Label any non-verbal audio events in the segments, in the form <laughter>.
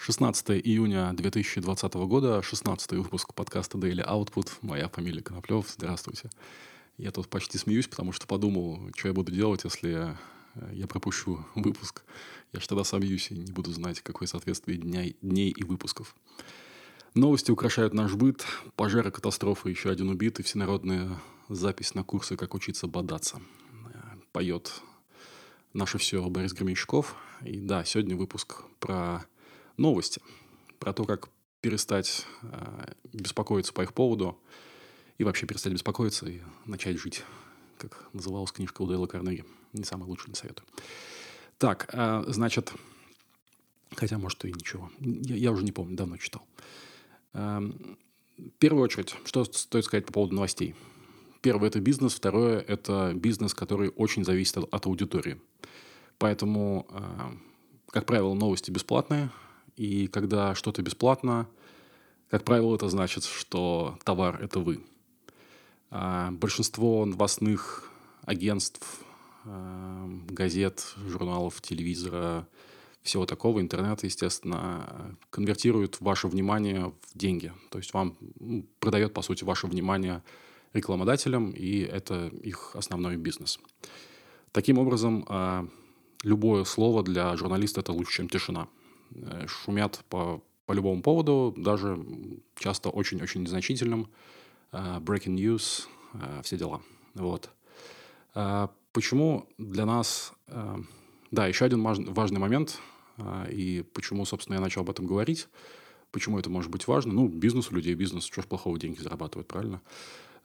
16 июня 2020 года, 16 выпуск подкаста Daily Output. Моя фамилия Коноплев. Здравствуйте. Я тут почти смеюсь, потому что подумал, что я буду делать, если э, я пропущу выпуск. Я же тогда собьюсь и не буду знать, какое соответствие дня, дней и выпусков. Новости украшают наш быт. Пожары, катастрофы, еще один убитый. Всенародная запись на курсы «Как учиться бодаться». Э, поет наше все Борис Гременщиков. И да, сегодня выпуск про новости, про то, как перестать э, беспокоиться по их поводу и вообще перестать беспокоиться и начать жить, как называлась книжка у Дейла Карнеги. Не самый лучший, не советую. Так, э, значит, хотя, может, и ничего. Я, я уже не помню, давно читал. Э, в первую очередь, что стоит сказать по поводу новостей? Первое – это бизнес, второе – это бизнес, который очень зависит от, аудитории. Поэтому, э, как правило, новости бесплатные – и когда что-то бесплатно, как правило, это значит, что товар – это вы. А большинство новостных агентств, а, газет, журналов, телевизора, всего такого, интернета, естественно, конвертирует ваше внимание в деньги. То есть вам ну, продает, по сути, ваше внимание рекламодателям, и это их основной бизнес. Таким образом, а, любое слово для журналиста – это лучше, чем тишина – шумят по, по любому поводу, даже часто очень-очень незначительным. Э, breaking news, э, все дела. Вот. Почему для нас... Да, еще один важный момент, и почему, собственно, я начал об этом говорить. Почему это может быть важно? Ну, бизнес у людей, бизнес, что ж плохого деньги зарабатывают, правильно?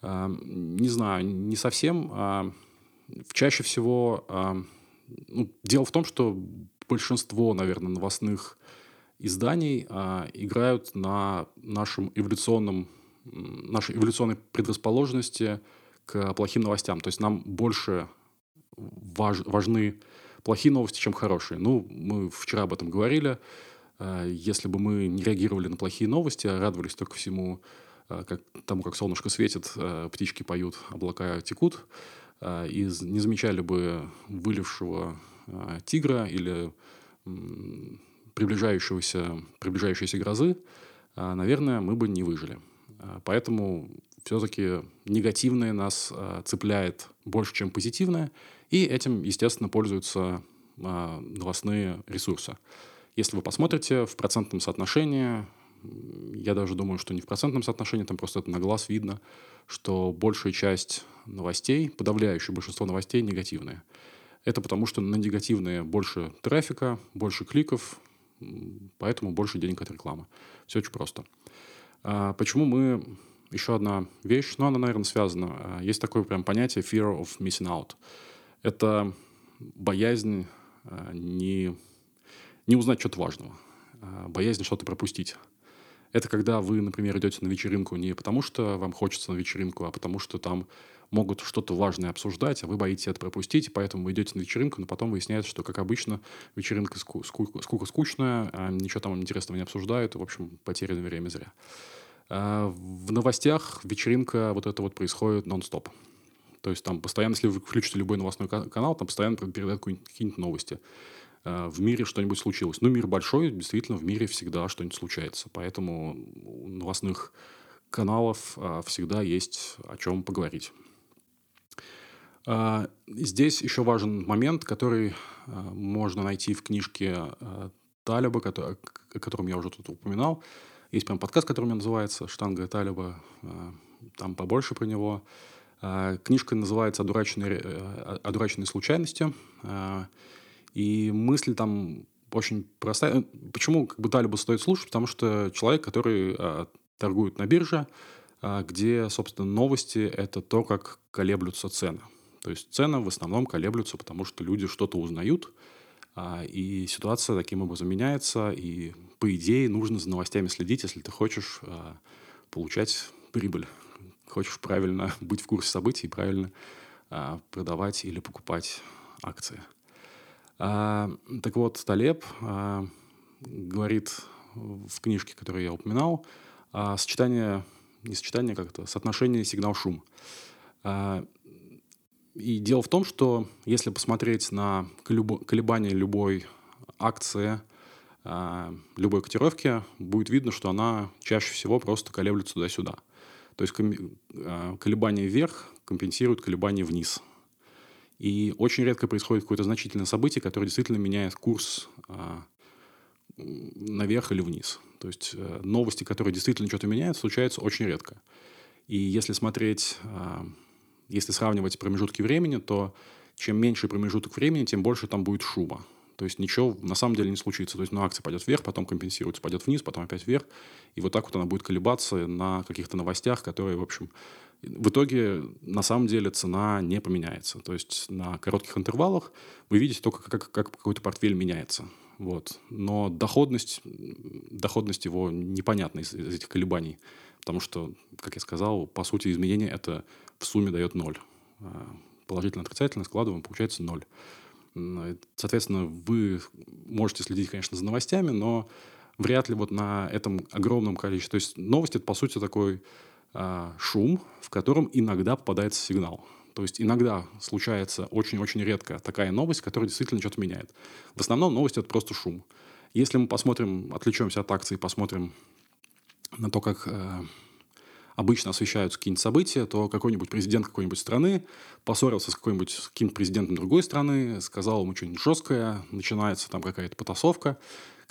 Не знаю, не совсем. Чаще всего... Ну, дело в том, что большинство, наверное, новостных изданий а, играют на нашем эволюционном, нашей эволюционной предрасположенности к плохим новостям. То есть нам больше важ, важны плохие новости, чем хорошие. Ну, мы вчера об этом говорили. А, если бы мы не реагировали на плохие новости, а радовались только всему, а, как, тому, как солнышко светит, а, птички поют, облака текут, и не замечали бы вылившего тигра или приближающегося, приближающейся грозы, а, наверное, мы бы не выжили. А, поэтому все-таки негативное нас цепляет больше, чем позитивное, и этим, естественно, пользуются новостные ресурсы. Если вы посмотрите в процентном соотношении, я даже думаю, что не в процентном соотношении, там просто это на глаз видно, что большая часть новостей, подавляющее большинство новостей негативные. Это потому, что на негативные больше трафика, больше кликов, поэтому больше денег от рекламы. Все очень просто. А почему мы... Еще одна вещь, но она, наверное, связана. А, есть такое прям понятие fear of missing out. Это боязнь а, не, не узнать что-то важного, боязнь что-то пропустить. Это когда вы, например, идете на вечеринку не потому, что вам хочется на вечеринку, а потому что там могут что-то важное обсуждать, а вы боитесь это пропустить, поэтому вы идете на вечеринку, но потом выясняется, что, как обычно, вечеринка ску- ску- скука скучная, а ничего там интересного не обсуждают, в общем, потерянное время зря. А в новостях вечеринка вот это вот происходит нон-стоп. То есть там постоянно, если вы включите любой новостной канал, там постоянно передают какие-нибудь новости. А в мире что-нибудь случилось. Ну, мир большой, действительно, в мире всегда что-нибудь случается. Поэтому у новостных каналов а, всегда есть о чем поговорить. А, здесь еще важен момент, который можно найти в книжке Талиба, о котором я уже тут упоминал. Есть прям подкаст, который у меня называется «Штанга Талиба». Там побольше про него. Книжка называется «Одураченные, одураченные случайности». И мысль там очень простая. Почему как бы Талиба стоит слушать? Потому что человек, который торгует на бирже, где, собственно, новости – это то, как колеблются цены. То есть цены в основном колеблются, потому что люди что-то узнают, а, и ситуация таким образом меняется, и по идее нужно за новостями следить, если ты хочешь а, получать прибыль, хочешь правильно <laughs> быть в курсе событий и правильно а, продавать или покупать акции. Так вот, Талеб говорит в книжке, которую я упоминал, сочетание, не сочетание, как-то, соотношение сигнал-шум. И дело в том, что если посмотреть на колебания любой акции, а, любой котировки будет видно, что она чаще всего просто колеблется туда-сюда. То есть а, колебания вверх компенсируют колебания вниз. И очень редко происходит какое-то значительное событие, которое действительно меняет курс а, наверх или вниз. То есть э, новости, которые действительно что-то меняют, случаются очень редко. И если смотреть, если сравнивать промежутки времени, то чем меньше промежуток времени, тем больше там будет шума. То есть ничего на самом деле не случится. То есть ну, акция пойдет вверх, потом компенсируется, пойдет вниз, потом опять вверх. И вот так вот она будет колебаться на каких-то новостях, которые, в общем, в итоге на самом деле цена не поменяется. То есть на коротких интервалах вы видите только, как, как какой-то портфель меняется. Вот. Но доходность, доходность его непонятна из, из этих колебаний. Потому что, как я сказал, по сути изменение это в сумме дает ноль. А положительно-отрицательно складываем, получается ноль. Соответственно, вы можете следить, конечно, за новостями, но вряд ли вот на этом огромном количестве. То есть новости это, по сути, такой шум, в котором иногда попадается сигнал. То есть иногда случается очень-очень редко такая новость, которая действительно что-то меняет. В основном новость это просто шум. Если мы посмотрим, отвлечемся от акций, посмотрим на то, как э, обычно освещаются какие-нибудь события, то какой-нибудь президент какой-нибудь страны поссорился с какой-нибудь каким-то президентом другой страны, сказал ему что-нибудь жесткое, начинается там какая-то потасовка,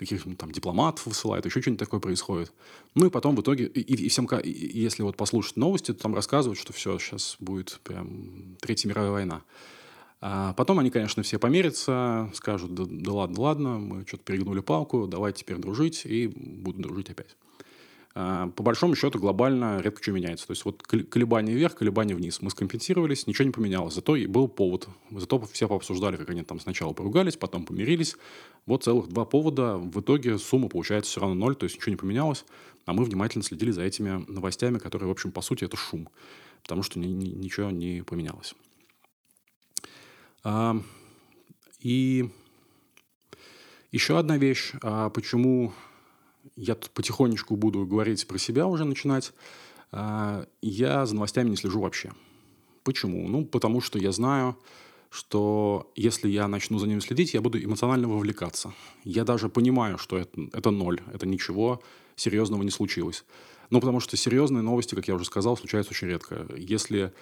каких-нибудь там дипломатов высылают, еще что-нибудь такое происходит. Ну и потом в итоге, и, и всем, если вот послушать новости, то там рассказывают, что все, сейчас будет прям Третья мировая война. А потом они, конечно, все померятся, скажут, да, да ладно, ладно, мы что-то перегнули палку, давай теперь дружить, и будут дружить опять. А, по большому счету глобально редко что меняется. То есть вот колебания вверх, колебания вниз. Мы скомпенсировались, ничего не поменялось. Зато и был повод. Зато все пообсуждали, как они там сначала поругались, потом помирились. Вот целых два повода. В итоге сумма получается все равно ноль, то есть ничего не поменялось. А мы внимательно следили за этими новостями, которые, в общем, по сути, это шум. Потому что ни, ни, ничего не поменялось. А, и еще одна вещь, а почему я тут потихонечку буду говорить про себя уже начинать. А, я за новостями не слежу вообще. Почему? Ну, потому что я знаю, что если я начну за ними следить, я буду эмоционально вовлекаться. Я даже понимаю, что это, это ноль, это ничего серьезного не случилось. Ну, потому что серьезные новости, как я уже сказал, случаются очень редко. Если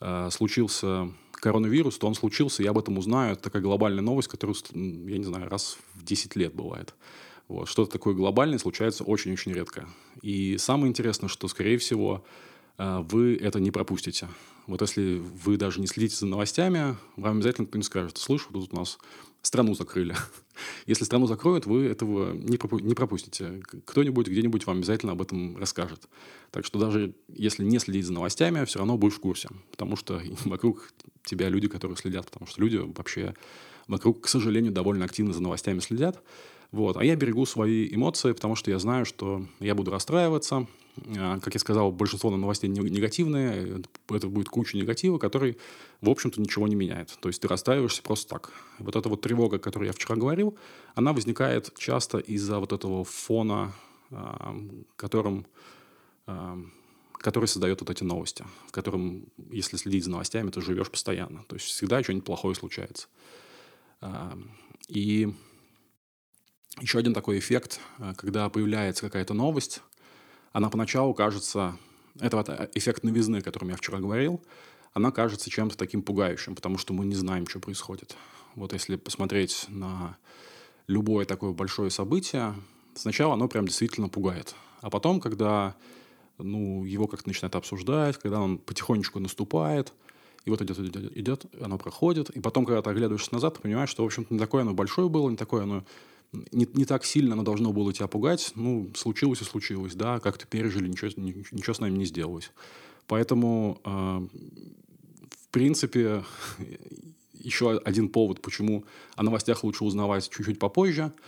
э, случился коронавирус, то он случился, я об этом узнаю. Это такая глобальная новость, которую, я не знаю, раз в 10 лет бывает. Вот. Что-то такое глобальное случается очень-очень редко. И самое интересное, что, скорее всего, э, вы это не пропустите. Вот если вы даже не следите за новостями, вам обязательно кто-нибудь скажет, слышь, тут у нас страну закрыли. <laughs> Если страну закроют, вы этого не пропустите. Кто-нибудь где-нибудь вам обязательно об этом расскажет. Так что даже если не следить за новостями, все равно будешь в курсе. Потому что <laughs> вокруг тебя люди, которые следят. Потому что люди вообще вокруг, к сожалению, довольно активно за новостями следят. Вот. А я берегу свои эмоции, потому что я знаю, что я буду расстраиваться. А, как я сказал, большинство новостей негативные. Это будет куча негатива, который, в общем-то, ничего не меняет. То есть ты расстраиваешься просто так. Вот эта вот тревога, о которой я вчера говорил, она возникает часто из-за вот этого фона, а, которым а, который создает вот эти новости, в котором, если следить за новостями, ты живешь постоянно. То есть всегда что-нибудь плохое случается. И еще один такой эффект, э, когда появляется какая-то новость, она поначалу кажется, это вот э, эффект новизны, о котором я вчера говорил, она кажется чем-то таким пугающим, потому что мы не знаем, что происходит. Вот если посмотреть на любое такое большое событие, сначала оно прям действительно пугает. А потом, когда ну, его как-то начинают обсуждать, когда он потихонечку наступает, и вот идет, идет, идет, оно проходит, и потом, когда ты оглядываешься назад, ты понимаешь, что, в общем-то, не такое оно большое было, не такое оно не, не так сильно оно должно было тебя пугать. Ну, случилось и случилось, да, как-то пережили, ничего, ничего с нами не сделалось. Поэтому, э, в принципе, <laughs> еще один повод, почему о новостях лучше узнавать чуть-чуть попозже –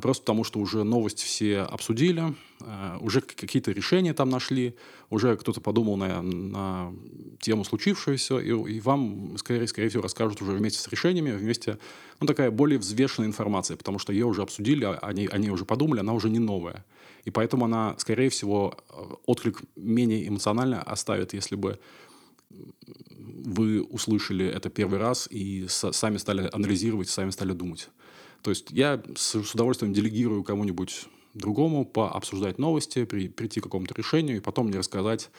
просто потому что уже новости все обсудили, а, уже какие-то решения там нашли, уже кто-то подумал на, на тему случившуюся, и, и вам, скорее, скорее всего, расскажут уже вместе с решениями, вместе, ну, такая более взвешенная информация, потому что ее уже обсудили, а они, они уже подумали, она уже не новая. И поэтому она, скорее всего, отклик менее эмоционально оставит, если бы вы услышали это первый раз и сами стали анализировать, сами стали думать. То есть я с, с удовольствием делегирую кому-нибудь другому пообсуждать новости, при, прийти к какому-то решению и потом мне рассказать,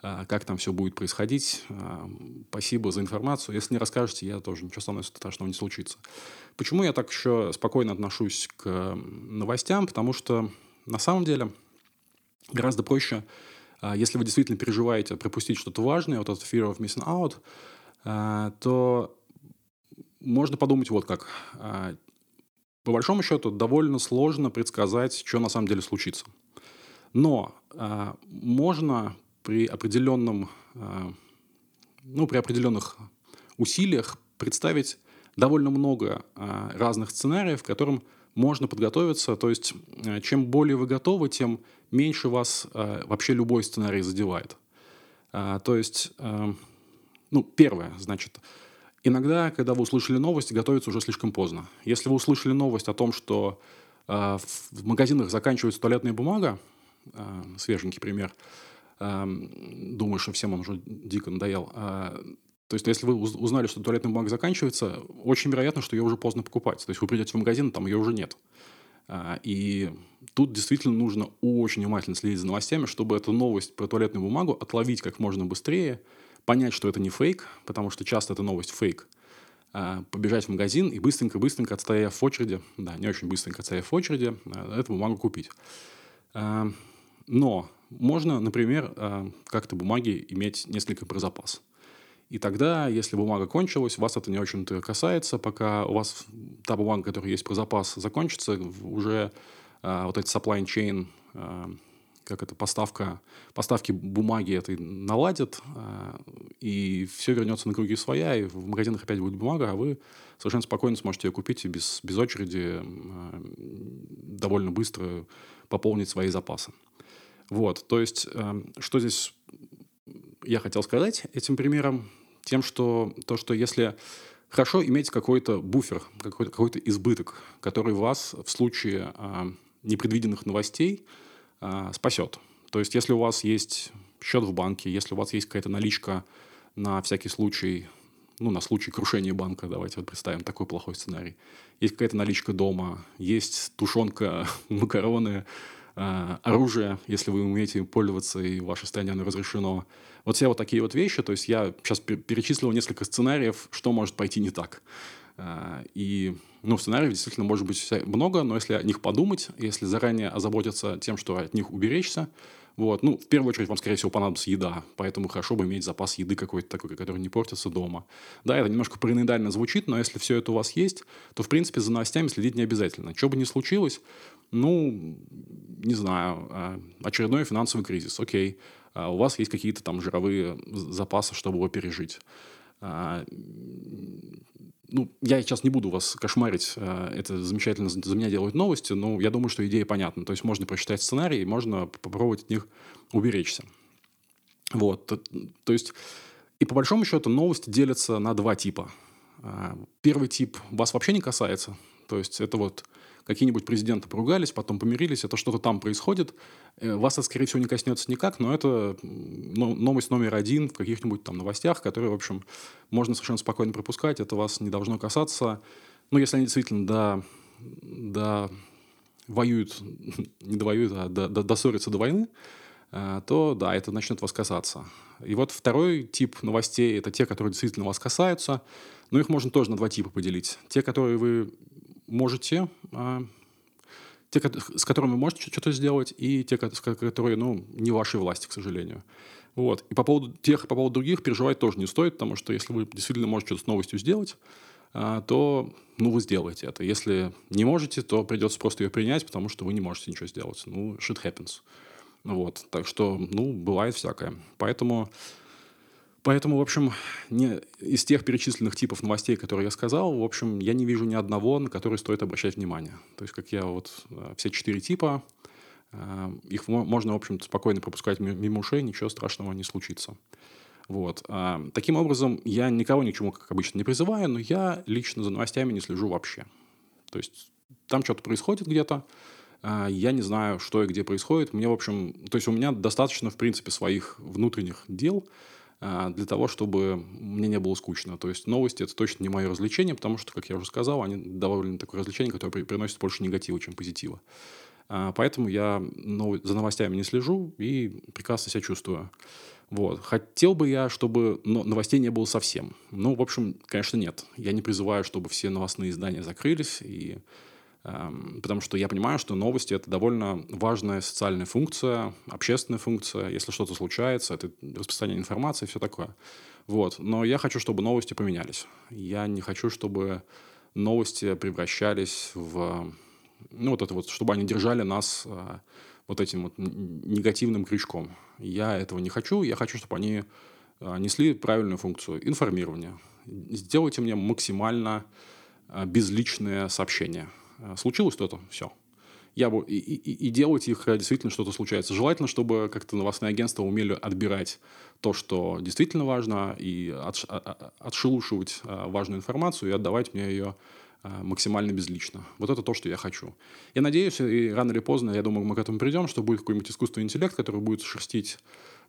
а, как там все будет происходить. А, спасибо за информацию. Если не расскажете, я тоже ничего со мной страшного не случится. Почему я так еще спокойно отношусь к новостям? Потому что на самом деле гораздо проще, а, если вы действительно переживаете пропустить что-то важное, вот этот fear of missing out, то можно подумать вот как. По большому счету, довольно сложно предсказать, что на самом деле случится. Но можно при определенном, э, ну, при определенных усилиях представить довольно много э, разных сценариев, к которым можно подготовиться. То есть, э, чем более вы готовы, тем меньше вас вообще любой сценарий задевает. То есть, ну, первое, значит, иногда, когда вы услышали новость, готовиться уже слишком поздно. Если вы услышали новость о том, что в магазинах заканчивается туалетная бумага, свеженький пример, думаю, что всем он уже дико надоел. А, то есть, если вы узнали, что туалетная бумага заканчивается, очень вероятно, что ее уже поздно покупать. То есть, вы придете в магазин, там ее уже нет. И тут действительно нужно очень внимательно следить за новостями, чтобы эту новость про туалетную бумагу отловить как можно быстрее, понять, что это не фейк, потому что часто эта новость фейк, а, побежать в магазин и быстренько-быстренько, отстояв в очереди, да, не очень быстренько отстояв в очереди, эту бумагу купить. Но можно, например, как-то бумаги иметь несколько про запас. И тогда, если бумага кончилась, вас это не очень-то касается, пока у вас та бумага, которая есть про запас, закончится, уже вот эти supply chain, как это, поставка, поставки бумаги этой наладят, и все вернется на круги своя, и в магазинах опять будет бумага, а вы совершенно спокойно сможете ее купить и без, без очереди довольно быстро пополнить свои запасы. Вот, то есть, э, что здесь я хотел сказать этим примером? Тем, что то, что если хорошо иметь какой-то буфер, какой-то, какой-то избыток, который вас в случае э, непредвиденных новостей спасет. То есть, если у вас есть счет в банке, если у вас есть какая-то наличка на всякий случай, ну, на случай крушения банка, давайте вот представим такой плохой сценарий. Есть какая-то наличка дома, есть тушенка, <laughs> макароны, Э, оружие, если вы умеете пользоваться, и в вашей стране оно разрешено. Вот все вот такие вот вещи. То есть я сейчас перечислил несколько сценариев, что может пойти не так. Э, и ну, сценариев действительно может быть много, но если о них подумать, если заранее озаботиться тем, что от них уберечься, вот. Ну, в первую очередь вам, скорее всего, понадобится еда, поэтому хорошо бы иметь запас еды какой-то такой, который не портится дома. Да, это немножко параноидально звучит, но если все это у вас есть, то, в принципе, за новостями следить не обязательно. Что бы ни случилось, ну, не знаю, а, очередной финансовый кризис, окей, а у вас есть какие-то там жировые запасы, чтобы его пережить. Ну, я сейчас не буду вас кошмарить, это замечательно за меня делают новости, но я думаю, что идея понятна. То есть можно прочитать сценарий, можно попробовать от них уберечься. Вот, то есть, и по большому счету новости делятся на два типа. Первый тип вас вообще не касается, то есть это вот какие-нибудь президенты поругались, потом помирились, это что-то там происходит. Э, вас это, скорее всего, не коснется никак, но это новость номер один в каких-нибудь там новостях, которые, в общем, можно совершенно спокойно пропускать, это вас не должно касаться. Ну, если они действительно до, до воюют, <laughs> не довоюют, а до, до, доссорятся до войны, э, то да, это начнет вас касаться. И вот второй тип новостей – это те, которые действительно вас касаются, но их можно тоже на два типа поделить. Те, которые вы можете, а, те, с которыми вы можете что-то сделать, и те, которые, ну, не вашей власти, к сожалению. Вот. И по поводу тех, по поводу других переживать тоже не стоит, потому что если вы действительно можете что-то с новостью сделать, а, то, ну, вы сделаете это. Если не можете, то придется просто ее принять, потому что вы не можете ничего сделать. Ну, shit happens. Вот. Так что, ну, бывает всякое. Поэтому Поэтому, в общем, не, из тех перечисленных типов новостей, которые я сказал, в общем, я не вижу ни одного, на который стоит обращать внимание. То есть, как я вот э, все четыре типа, э, их можно, в общем спокойно пропускать мимо ушей, ничего страшного не случится. Вот. А, таким образом, я никого ни к чему, как обычно, не призываю, но я лично за новостями не слежу вообще. То есть, там что-то происходит где-то, я не знаю, что и где происходит. Мне, в общем, то есть у меня достаточно, в принципе, своих внутренних дел – для того, чтобы мне не было скучно. То есть новости это точно не мое развлечение, потому что, как я уже сказал, они довольно такое развлечение, которое приносит больше негатива, чем позитива. А, поэтому я за новостями не слежу и прекрасно себя чувствую. Вот. Хотел бы я, чтобы новостей не было совсем. Ну, в общем, конечно, нет. Я не призываю, чтобы все новостные издания закрылись, и, потому что я понимаю, что новости – это довольно важная социальная функция, общественная функция. Если что-то случается, это распространение информации и все такое. Вот. Но я хочу, чтобы новости поменялись. Я не хочу, чтобы новости превращались в ну, вот это вот, чтобы они держали нас а, вот этим вот негативным крючком. Я этого не хочу. Я хочу, чтобы они а, несли правильную функцию информирования. Сделайте мне максимально а, безличное сообщение. Случилось что-то? Все. Я бы и, и, и делать их, действительно что-то случается. Желательно, чтобы как-то новостные агентства умели отбирать то, что действительно важно, и отш, отшелушивать важную информацию и отдавать мне ее а, максимально безлично. Вот это то, что я хочу. Я надеюсь, и рано или поздно, я думаю, мы к этому придем, что будет какой-нибудь искусственный интеллект, который будет шерстить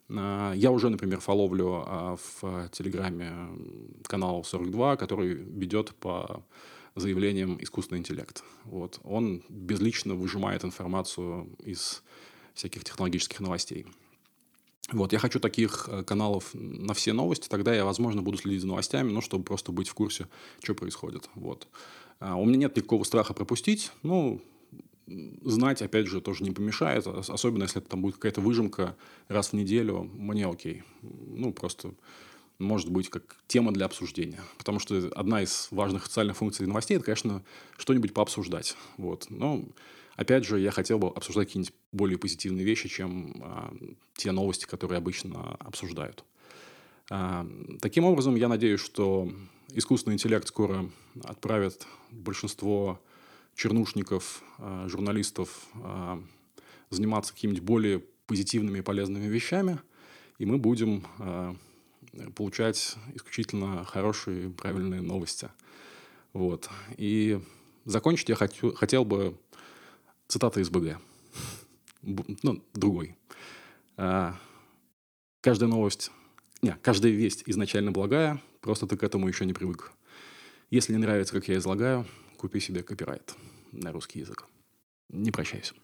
а, я уже, например, фоловлю а, в Телеграме канал 42, который ведет по заявлениям искусственный интеллект. Вот. Он безлично выжимает информацию из всяких технологических новостей. Вот, я хочу таких э, каналов на все новости, тогда я, возможно, буду следить за новостями, ну, чтобы просто быть в курсе, что происходит. Вот. А, у меня нет никакого страха пропустить. Ну, знать, опять же, тоже не помешает. Особенно, если это там будет какая-то выжимка раз в неделю, мне окей. Ну, просто может быть как тема для обсуждения. Потому что одна из важных социальных функций новостей – это, конечно, что-нибудь пообсуждать. Вот. Но, опять же, я хотел бы обсуждать какие-нибудь более позитивные вещи, чем а, те новости, которые обычно обсуждают. А, таким образом, я надеюсь, что искусственный интеллект скоро отправит большинство чернушников, а, журналистов а, заниматься какими-нибудь более позитивными и полезными вещами, и мы будем а, получать исключительно хорошие, правильные новости. Вот. И закончить я хочу, хотел бы цитата из БГ. Ну, другой. Каждая новость не, каждая весть изначально благая, просто ты к этому еще не привык. Если не нравится, как я излагаю, купи себе копирайт на русский язык. Не прощаюсь.